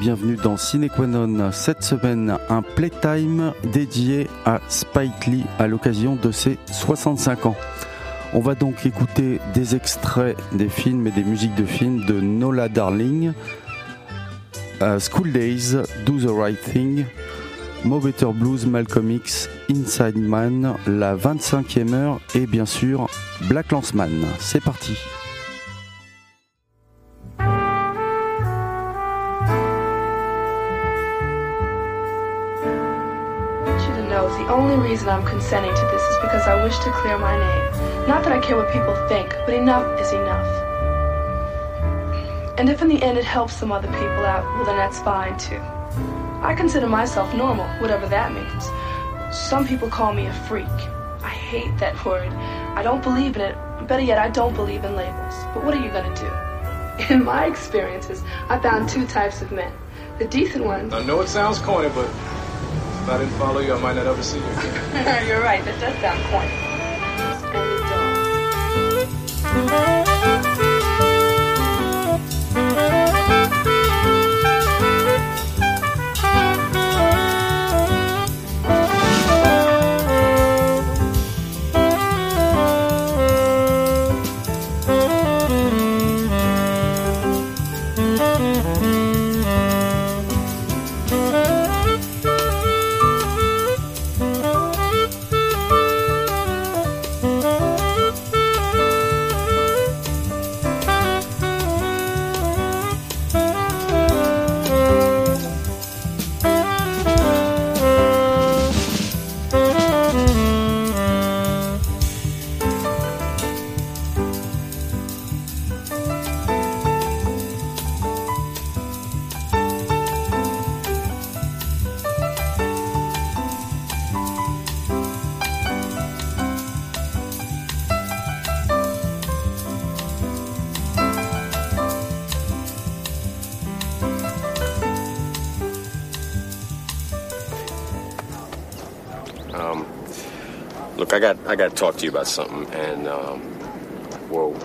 Bienvenue dans Cinequanon. Cette semaine, un playtime dédié à Spike Lee à l'occasion de ses 65 ans. On va donc écouter des extraits des films et des musiques de films de Nola Darling, euh, School Days, Do the Right Thing, Mo Better Blues, Malcolm X, Inside Man, La 25e heure et bien sûr Black Lanceman. C'est parti. Reason I'm consenting to this is because I wish to clear my name. Not that I care what people think, but enough is enough. And if in the end it helps some other people out, well then that's fine too. I consider myself normal, whatever that means. Some people call me a freak. I hate that word. I don't believe in it. Better yet, I don't believe in labels. But what are you gonna do? In my experiences, I found two types of men. The decent ones. I know it sounds corny, but if I didn't follow you, I might not ever see you again. You're right, that does sound corny. Look, I got I got to talk to you about something. And um, whoa,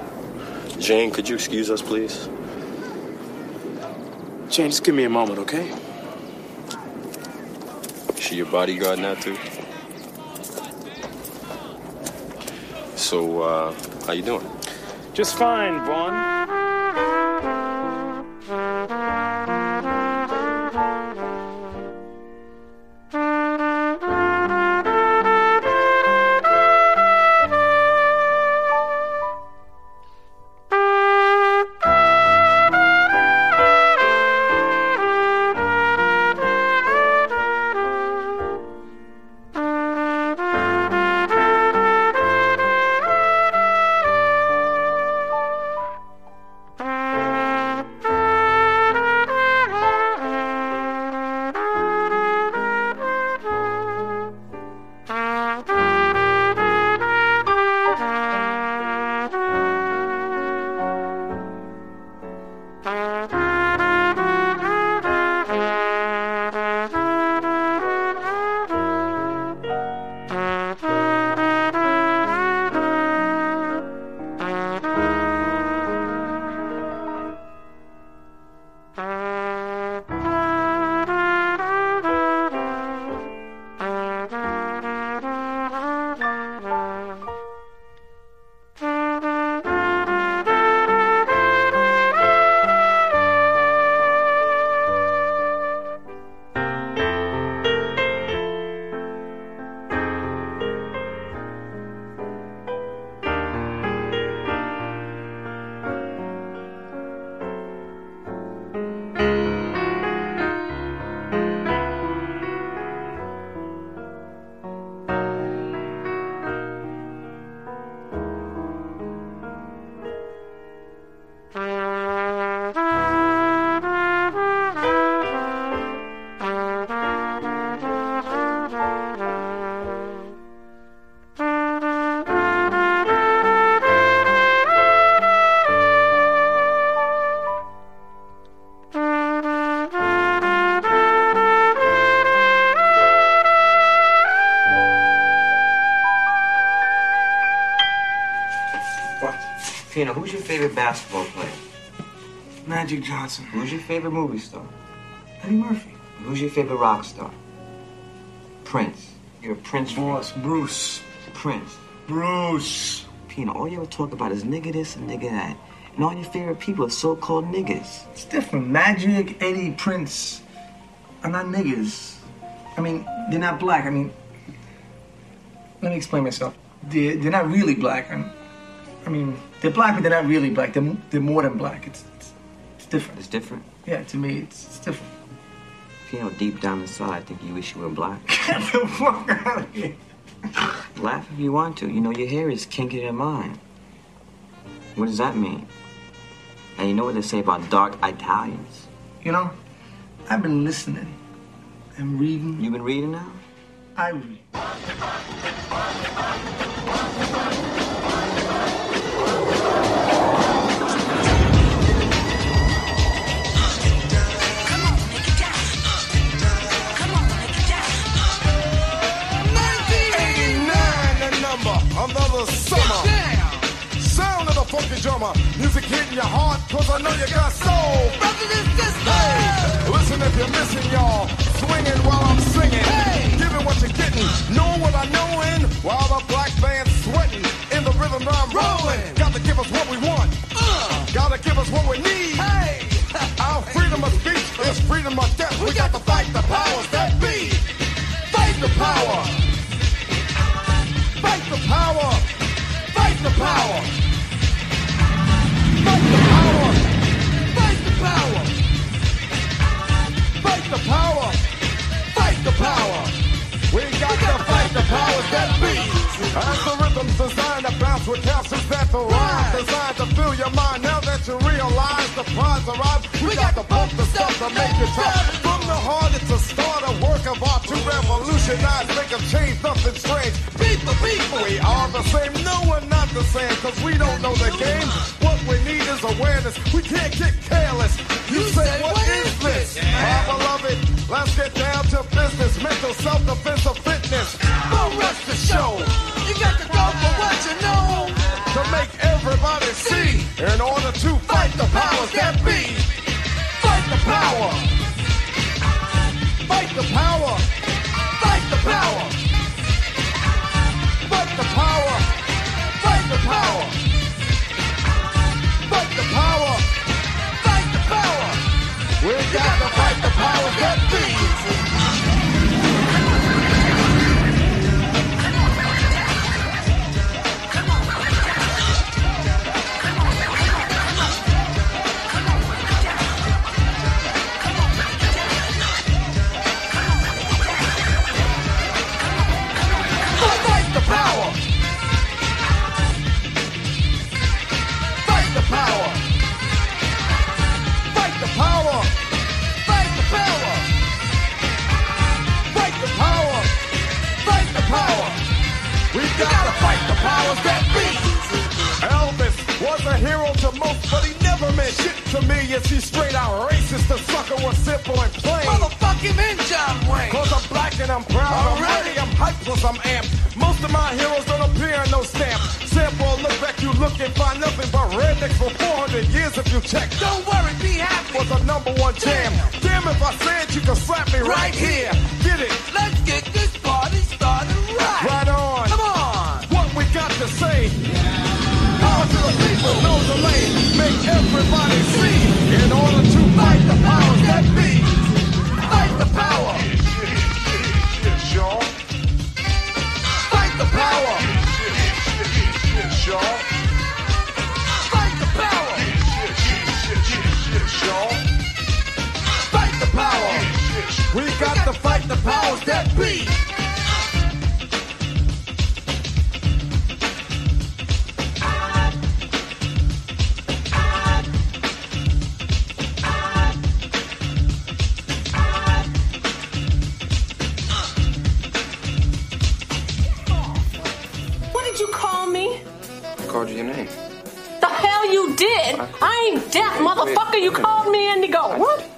Jane, could you excuse us, please? Jane, just give me a moment, okay? She your bodyguard now too? So, uh, how you doing? Just fine, Vaughn. Tina, who's your favorite basketball player? Magic Johnson. Who's your favorite movie star? Eddie Murphy. Who's your favorite rock star? Prince. You're a Prince. Boss, Bruce. Prince. Bruce. Pino, all you ever talk about is nigga this and nigga that. And all your favorite people are so-called niggas. It's different. Magic, Eddie, Prince are not niggas. I mean, they're not black. I mean, let me explain myself. They're, they're not really black. i I mean, they're black, but they're not really black. They're, they're more than black. It's, it's, it's different. It's different. Yeah, to me, it's, it's different. know, deep down inside, I think you wish you were black. Get the fuck out of here. Laugh if you want to. You know, your hair is kinkier than mine. What does that mean? And you know what they say about dark Italians? You know, I've been listening and reading. You've been reading now? I read. Drummer. Music hitting your heart, cause I know you got soul. Brothers and sisters. Hey, listen if you're missing, y'all. Swinging while I'm singing. Hey, giving what you're getting. Know what I knowin'. While the black band's sweating. In the rhythm I'm rolling. Gotta give us what we want. Uh, gotta give us what we need. Hey, our freedom of speech is freedom of death. We got to fight the powers that be. Fight the power. Fight the power. Fight the power. Fight the power. Fight the power. Fight the power. Fight the power. We got to fight the powers that be. Rhythm's designed to bounce with capsules that the designed to fill your mind. Now that you realize the prize arrives, we got to pump the stuff to make it tough. From the heart, it's a start, a work of art to revolutionize, make a change, something strange. Beat the people, we are the same. No, we're not the same, cause we don't know the game. What we need is awareness. We can't get careless. You, say, what is this? My it. let's get down to business. Mental self-defense of fitness. Don't rush the show. You got to go for what you know. To make everybody see. In order to fight the powers that be. Fight the power. Fight the power. Fight the power. Fight the power. Fight the power. Fight the power. Fight the power. We got the powers powers that be. Elvis was a hero to most, but he never meant shit to me. Is he straight out racist? The sucker was simple and plain. Motherfucking in John Wayne. Cause I'm black and I'm proud. I'm ready, I'm hyped, plus I'm amped. Most of my heroes don't appear in no stamp. Sample, look back, you look and find nothing but rednecks for 400 years if you check. Don't worry, be happy. Was a number one jam. Damn, if I said you could slap me right, here. Get it? Let's get this no delay. Make everybody see. In order to fight the powers that be. Fight the power. Fight the power. Fight the power. Fight the power. We got to fight the powers that be. I ain't deaf, motherfucker. You called me Indigo. What?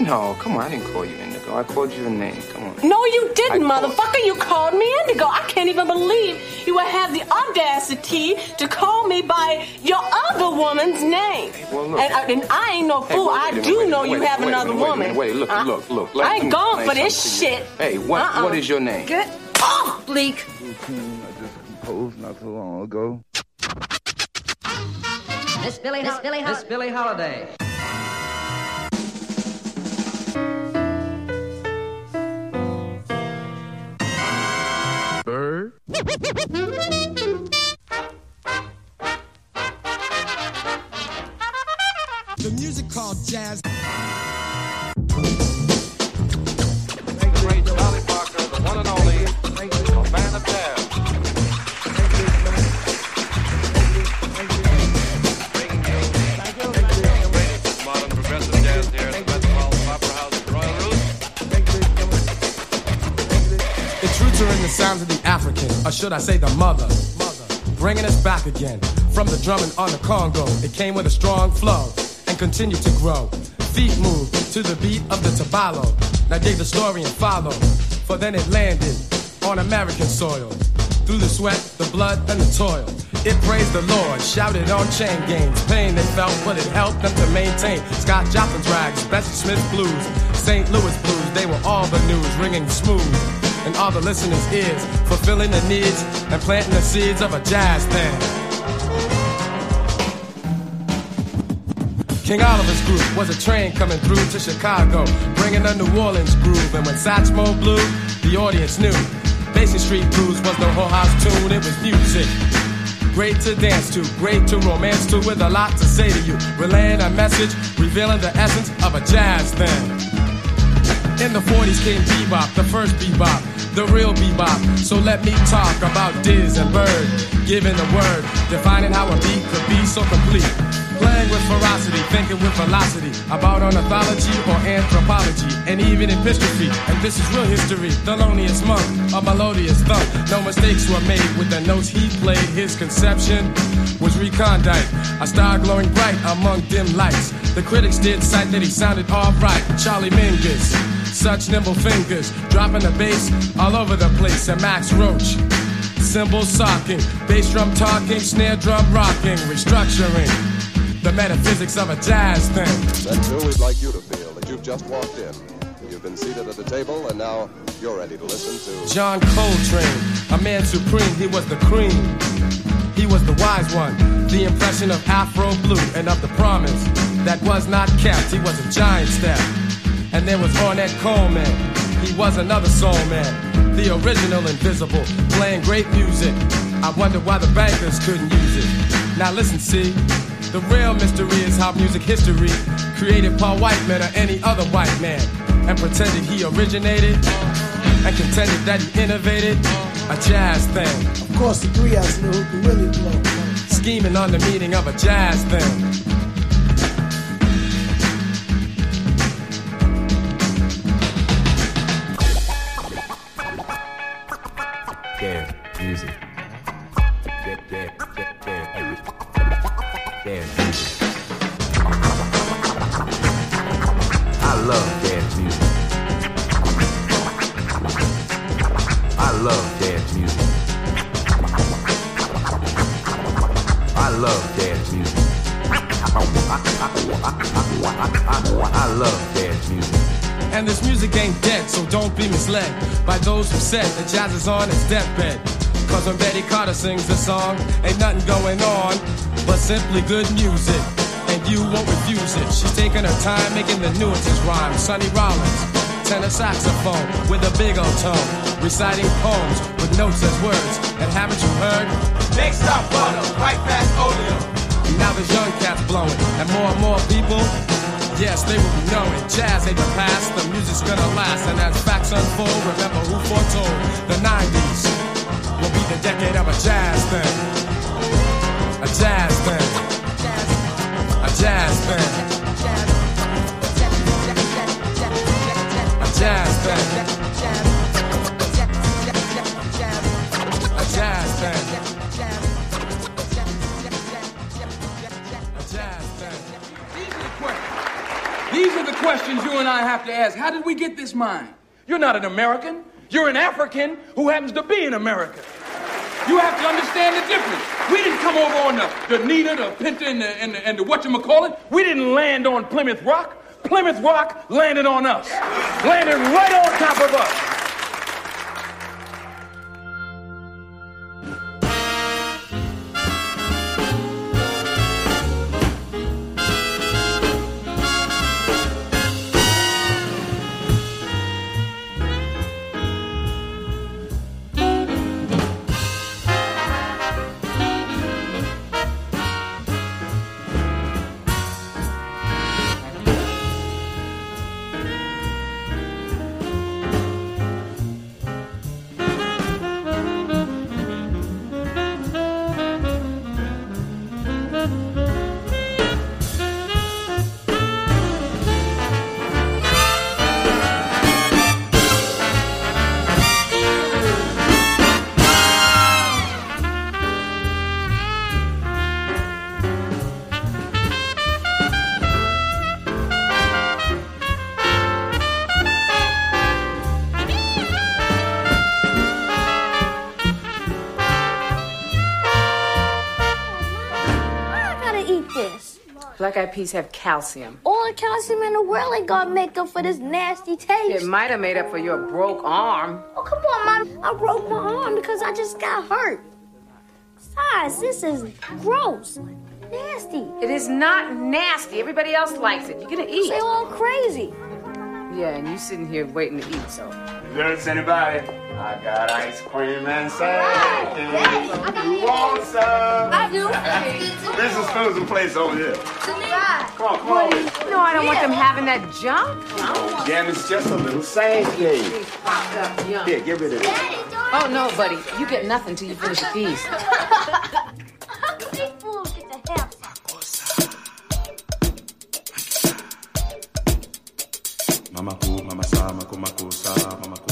No, come on. I didn't call you Indigo. I called you a name. Come on. No, you didn't, I called- motherfucker. You called me Indigo. I can't even believe you would have the audacity to call me by your other woman's name. well, look. and, I- and I ain't no Hey, fool. I minute, do wait a know minute, you wait, have wait another minute, woman. minute, Wait, look, Uh, look, look. I ain't me going for this something to you. shit. Hey, what Uh-uh. what is your name? Get off, Bleek. I just composed not so long ago. Miss Billy, Miss Billy, Miss Billie Holiday. Bird. The music called jazz. Or should I say the mother. Bringing us back again from the drumming on the Congo. It came with a strong flow and continued to grow. Feet moved to the beat of the tabalo. Now dig the story and follow, for then it landed on American soil. Through the sweat, the blood, and the toil. It praised the Lord, shouted on chain gangs. Pain they felt, but it helped them to maintain. Scott Joplin's rags, Bessie Smith blues, St. Louis blues, they were all the news, ringing smooth in all the listeners' ears, fulfilling the needs and planting the seeds of a jazz band. King Oliver's group was a train coming through to Chicago, bringing a New Orleans groove. And when Satchmo blew, the audience knew. Basin Street Blues was no whole house tune, it was music. Great to dance to, great to romance to, with a lot to say to you. Relaying a message, revealing the essence of a jazz thing. In the 40s came bebop, the first bebop, the real bebop. So let me talk about Diz and Bird, giving the word, defining how a beat could be so complete. Playing with ferocity, thinking with velocity about ornithology or anthropology, and even Epistrophy. And this is real history, Thelonious Monk, a melodious thump. No mistakes were made with the notes he played. His conception was recondite, a star glowing bright among dim lights. The critics did cite that he sounded alright. Charlie Mingus, such nimble fingers, dropping the bass all over the place. And Max Roach, cymbal socking, bass drum talking, snare drum rocking, restructuring the metaphysics of a jazz thing. Then, too, we'd like you to feel that you've just walked in. You've been seated at a table, and now you're ready to listen to John Coltrane, a man supreme, he was the cream. He was the wise one, the impression of Afro blue and of the promise that was not kept. He was a giant step. And there was Ornette Coleman, he was another soul man, the original invisible, playing great music. I wonder why the bankers couldn't use it. Now listen, see, the real mystery is how music history created Paul Whiteman or any other white man and pretended he originated and contended that he innovated a jazz thing. Of course, the three of us know who can really blow. Scheming on the meaning of a jazz thing. Love dance music. I love dance music. And this music ain't dead, so don't be misled by those who said that jazz is on its deathbed. Cause when Betty Carter sings a song, ain't nothing going on but simply good music. And you won't refuse it. She's taking her time making the nuances rhyme. Sonny Rollins, tenor saxophone with a big old tone, reciting poems with notes as words. And haven't you heard? Next stop butter, right past Oleo. Now there's young cats blowing, and more and more people Yes, they will be knowing jazz ain't the past, the music's gonna last. And as facts unfold, remember who foretold the 90s will be the decade of a jazz thing. A jazz thing. A jazz thing. A jazz thing. A jazz thing. Jazz thing. These are the questions you and I have to ask. How did we get this mind? You're not an American. You're an African who happens to be in America. You have to understand the difference. We didn't come over on the, the Nina, the Pinta, and the, and the, and the whatchamacallit. We didn't land on Plymouth Rock. Plymouth Rock landed on us. Landed right on top of us. This. Black eyed peas have calcium. All the calcium in the world ain't gonna make up for this nasty taste. It might have made up for your broke arm. Oh, come on, Mom. I broke my arm because I just got hurt. Besides, this is gross. Nasty. It is not nasty. Everybody else likes it. You're gonna eat. They're all crazy. Yeah, and you sitting here waiting to eat, so. Yes, anybody? I got ice cream and salad. You want some? I do. This is Susan's place over here. Come on, come on. No, I don't want them having that junk. me. Jam is just a little sanctuary. Popped. Here, get rid of it. Oh, no, buddy. You get nothing till you finish the peas. How can these fools get the half? Mama ku, mama sa, mako mako sa, mama ku,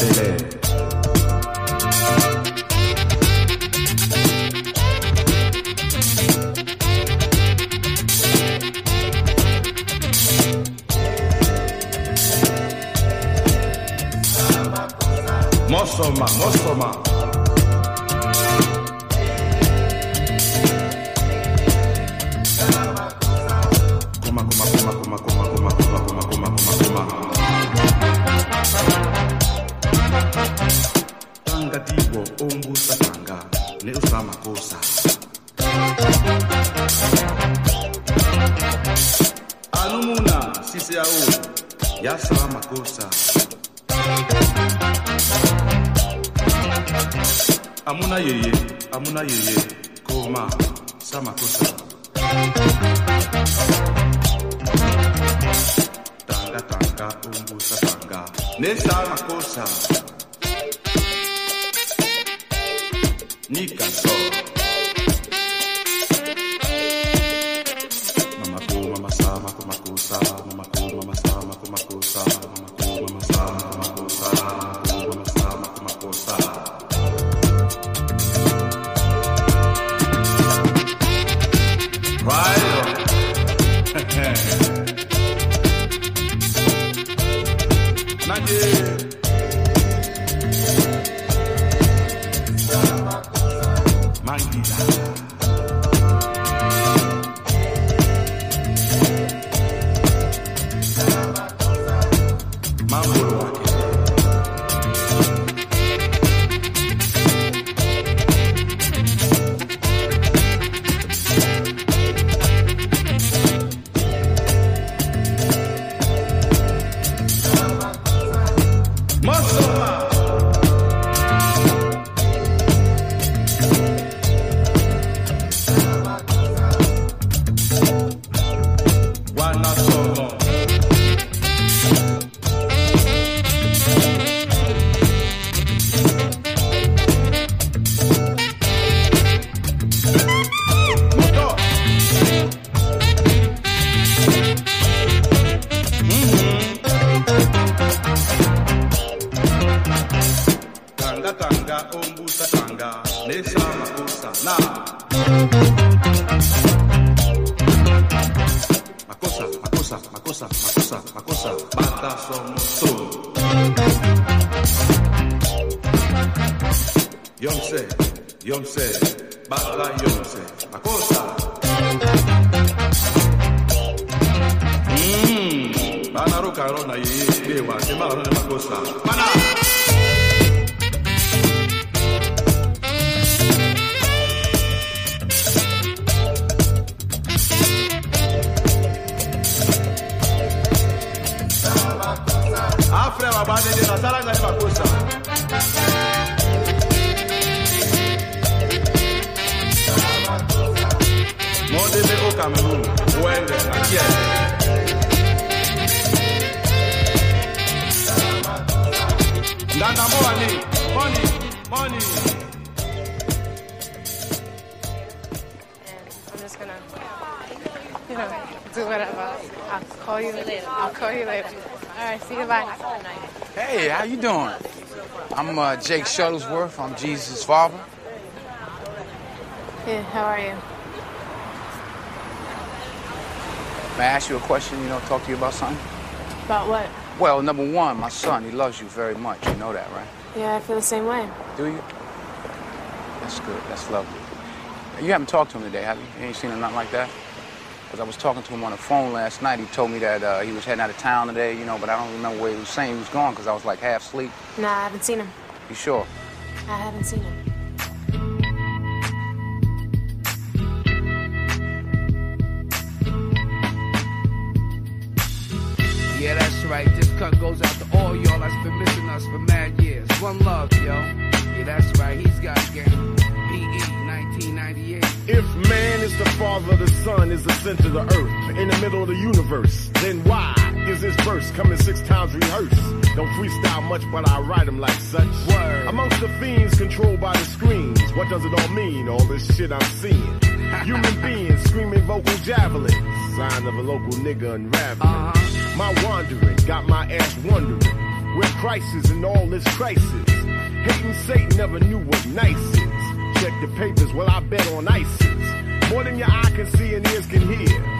Atele. Mosoma, Mosoma. Yeye, amuna yeye, you know, do whatever. I'll call you later. I'll call you later. All right, see you. Bye. Hey, how you doing? I'm uh, Jake Shuttlesworth. I'm Jesus' father. Hey, how are you? May I ask you a question? You know, talk to you about something? About what? Well, number one, my son, he loves you very much. You know that, right? Yeah, I feel the same way. Do you? That's good. That's lovely. You haven't talked to him today, have you? You ain't seen him nothing like that? Because I was talking to him on the phone last night. He told me that uh, he was heading out of town today, you know, but I don't remember where he was saying he was going because I was like half asleep. Nah, I haven't seen him. You sure? I haven't seen him. Yeah, that's right. This cut goes out to all y'all that's been missing us for mad years. One love, yo. Yeah, that's right. He's got game. PE 1998. If man is the father, the sun is the center of the earth, in the middle of the universe, then why is this verse coming six times rehearsed? Don't freestyle much, but I write them like such. Word. Amongst the fiends controlled by the screens, what does it all mean? All this shit I'm seeing. Human beings screaming vocal javelins, sign of a local nigga unraveling. Uh-huh. My wandering got my ass wondering where crisis and all this crisis. Hating Satan never knew what nice is. Check the papers, well I bet on ISIS. More than your eye can see and ears can hear.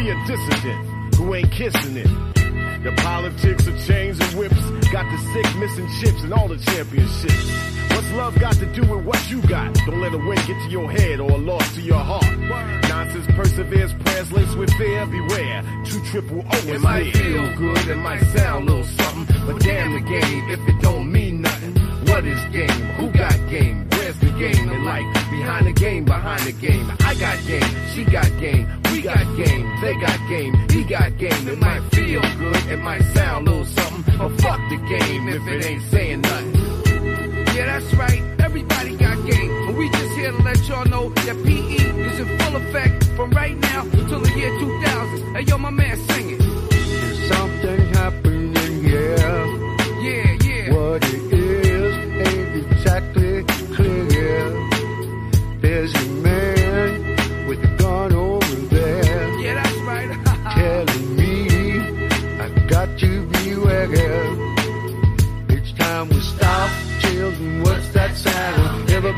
Be a dissident who ain't kissing it. The politics of chains and whips got the sick missing chips and all the championships. What's love got to do with what you got? Don't let a win get to your head or a loss to your heart. Nonsense perseveres, prayers laced with fear. Beware, two triple O is It might feel good, it might sound a little something, but damn the game if it don't mean nothing. What is game? Who got game? The game in life? Behind the game, behind the game. I got game, she got game, we got game, they got game, he got game. It might feel good, it might sound a little something, but fuck the game if it ain't saying nothing. Yeah, that's right. Everybody got game. And we just here to let y'all know that PE is in full effect from right now until the year 2000. Hey, yo, my man, sing it. Something happening. Yeah,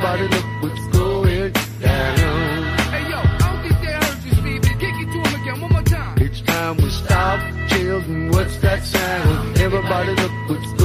Everybody look what's going down. hey, yo, I don't think they heard you, Stevie. Kick it to him again one more time. It's time we stop, children. What's that sound? Everybody look what's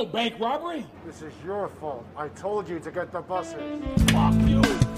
no bank robbery. This is your fault. I told you to get the buses. Fuck you.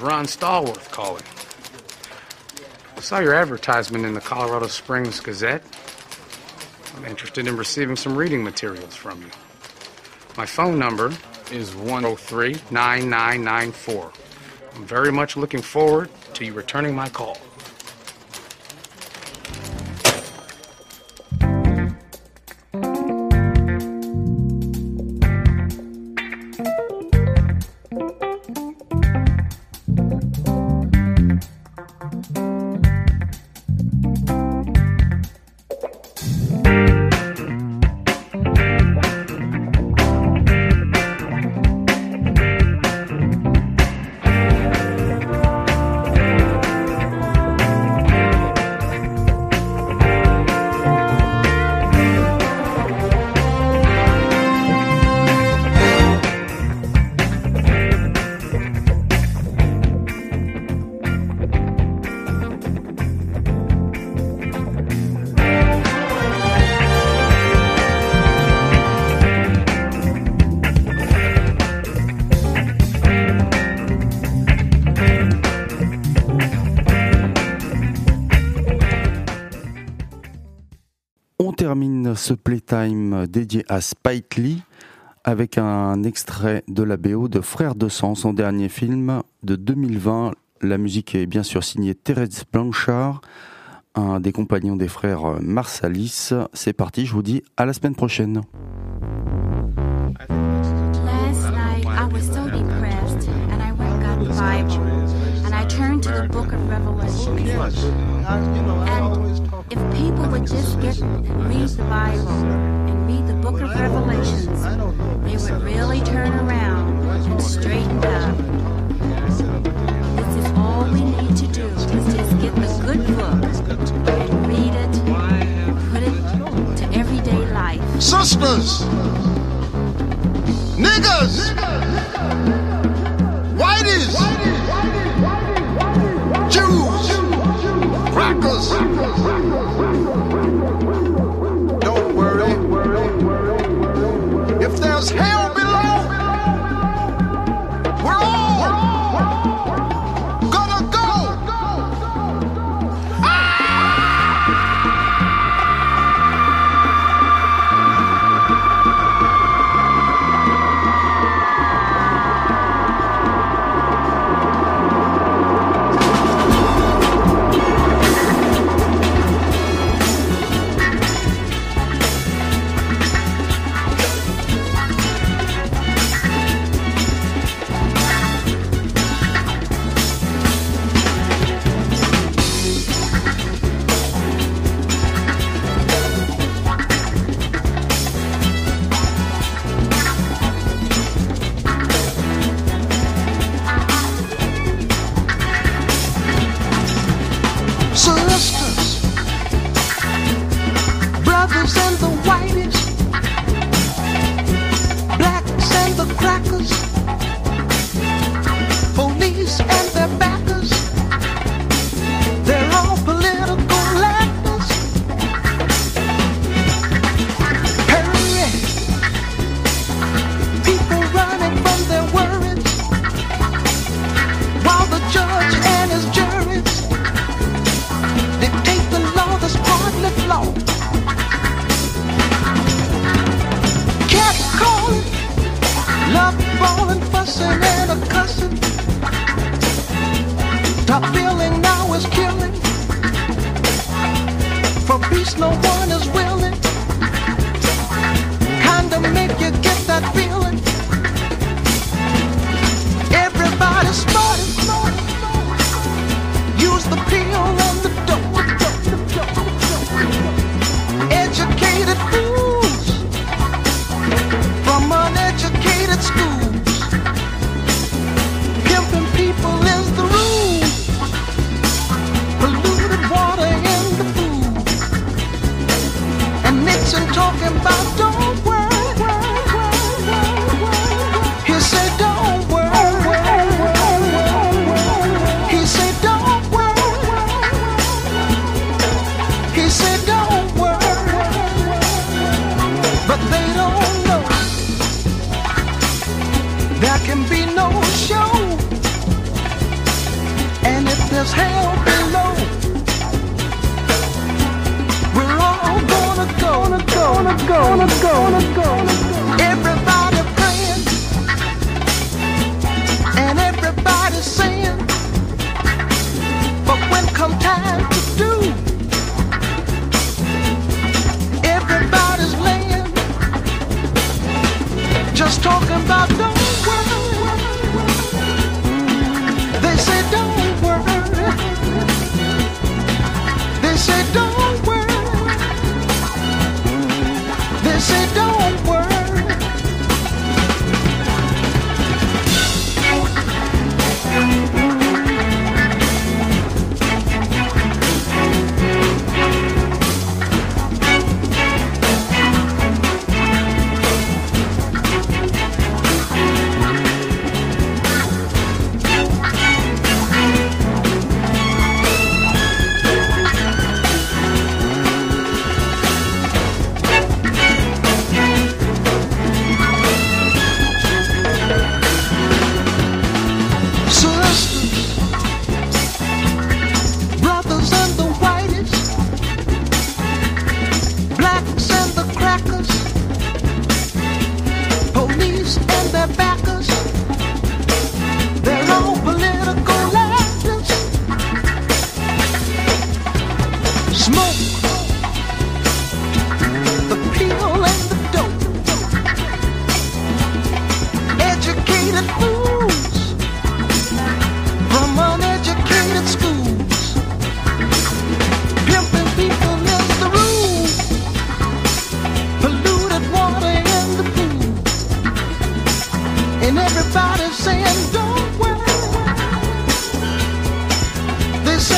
Ron Stallworth calling. I saw your advertisement in the Colorado Springs Gazette. I'm interested in receiving some reading materials from you. My phone number is 103 9994. I'm very much looking forward to you returning my call. Time dédié à Spike Lee avec un extrait de la BO de Frères de sang, son dernier film de 2020. La musique est bien sûr signée Thérèse Blanchard, un des compagnons des frères Marsalis. C'est parti, je vous dis à la semaine prochaine. If people would just get read the Bible and read the book of Revelations, they would really turn around.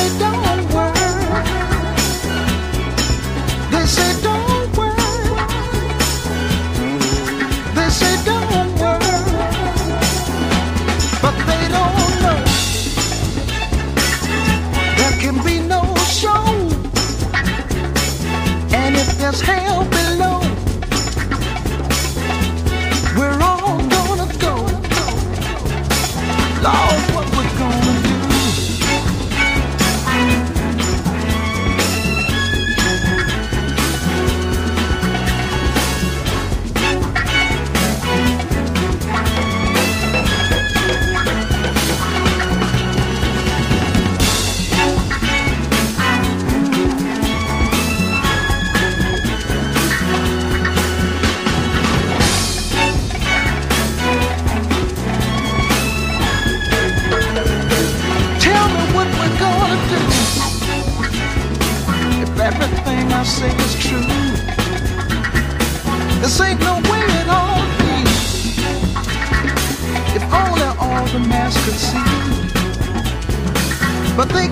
don't